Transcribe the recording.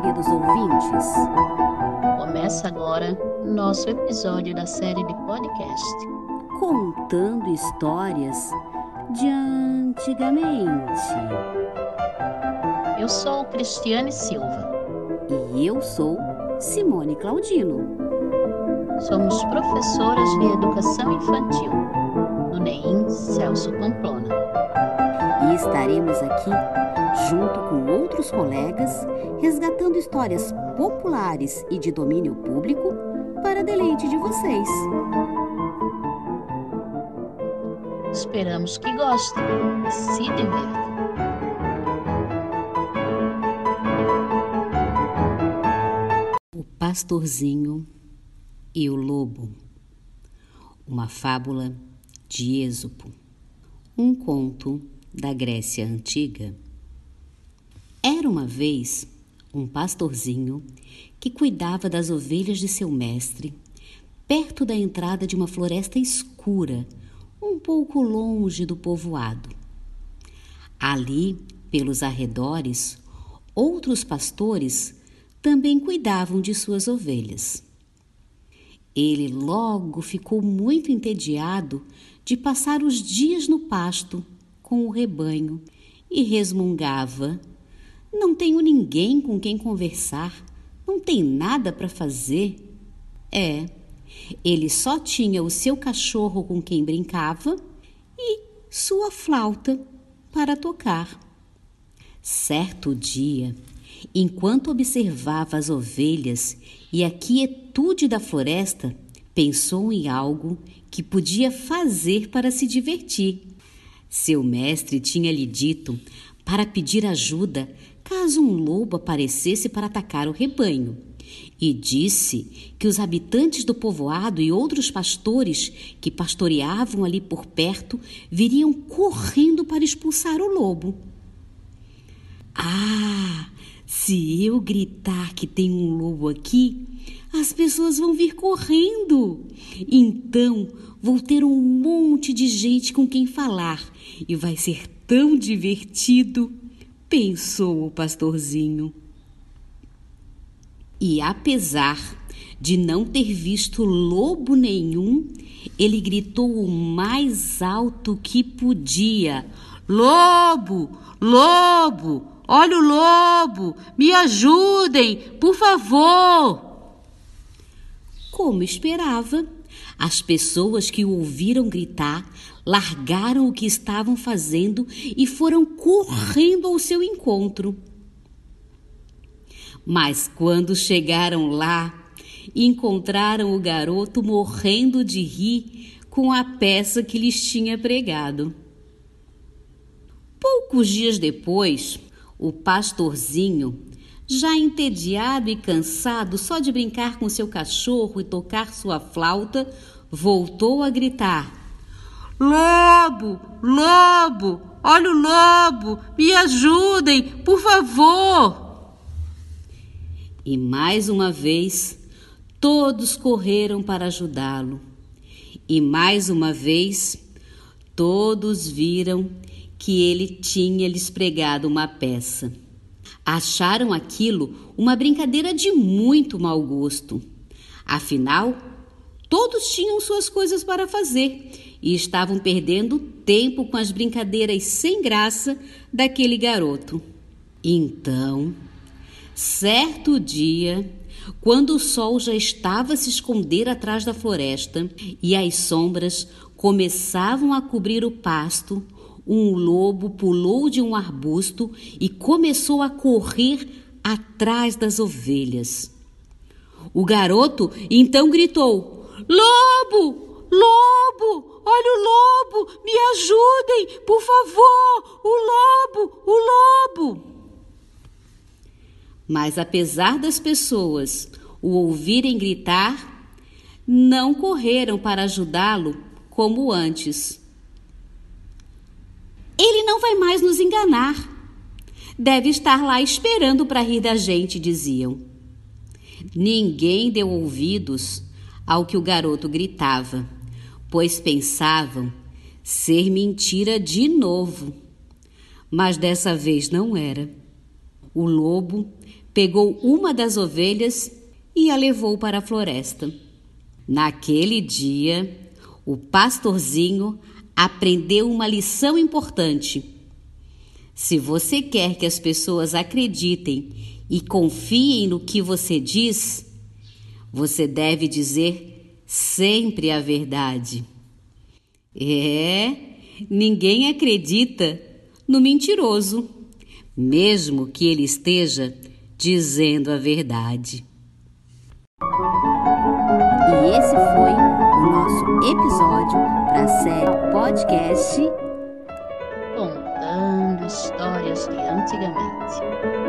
queridos ouvintes. Começa agora nosso episódio da série de podcast Contando histórias de antigamente. Eu sou Cristiane Silva. E eu sou Simone Claudino. Somos professoras de educação infantil do NEIM Celso Pamplona. E estaremos aqui junto com outros colegas resgatando histórias populares e de domínio público para deleite de vocês. Esperamos que gostem e se divirtam. O Pastorzinho e o Lobo. Uma fábula de Êxopo. Um conto da Grécia Antiga. Era uma vez um pastorzinho que cuidava das ovelhas de seu mestre, perto da entrada de uma floresta escura, um pouco longe do povoado. Ali, pelos arredores, outros pastores também cuidavam de suas ovelhas. Ele logo ficou muito entediado de passar os dias no pasto com o rebanho e resmungava: Não tenho ninguém com quem conversar, não tem nada para fazer. É, ele só tinha o seu cachorro com quem brincava e sua flauta para tocar. Certo dia, enquanto observava as ovelhas e a quietude da floresta, pensou em algo que podia fazer para se divertir. Seu mestre tinha lhe dito para pedir ajuda caso um lobo aparecesse para atacar o rebanho. E disse que os habitantes do povoado e outros pastores que pastoreavam ali por perto viriam correndo para expulsar o lobo. Ah, se eu gritar que tem um lobo aqui, as pessoas vão vir correndo. Então vou ter um monte de gente com quem falar e vai ser tão divertido, pensou o pastorzinho. E apesar de não ter visto lobo nenhum, ele gritou o mais alto que podia: Lobo! Lobo! Olha o lobo! Me ajudem, por favor! Como esperava, as pessoas que o ouviram gritar largaram o que estavam fazendo e foram correndo ao seu encontro. Mas quando chegaram lá, encontraram o garoto morrendo de rir com a peça que lhes tinha pregado. Poucos dias depois, o pastorzinho, já entediado e cansado só de brincar com seu cachorro e tocar sua flauta, voltou a gritar: Lobo! Lobo! Olha o lobo! Me ajudem, por favor! E mais uma vez, todos correram para ajudá-lo. E mais uma vez, todos viram que ele tinha lhes pregado uma peça. Acharam aquilo uma brincadeira de muito mau gosto. Afinal, todos tinham suas coisas para fazer e estavam perdendo tempo com as brincadeiras sem graça daquele garoto. Então, certo dia, quando o sol já estava a se esconder atrás da floresta e as sombras começavam a cobrir o pasto, um lobo pulou de um arbusto e começou a correr atrás das ovelhas. O garoto então gritou: Lobo! Lobo! Olha o lobo! Me ajudem, por favor! O lobo! O lobo! Mas apesar das pessoas o ouvirem gritar, não correram para ajudá-lo como antes. Vai mais nos enganar. Deve estar lá esperando para rir da gente, diziam. Ninguém deu ouvidos ao que o garoto gritava, pois pensavam ser mentira de novo. Mas dessa vez não era. O lobo pegou uma das ovelhas e a levou para a floresta. Naquele dia, o pastorzinho aprendeu uma lição importante. Se você quer que as pessoas acreditem e confiem no que você diz, você deve dizer sempre a verdade. É, ninguém acredita no mentiroso, mesmo que ele esteja dizendo a verdade. E esse foi o nosso episódio para a série podcast Contando histórias de antigamente.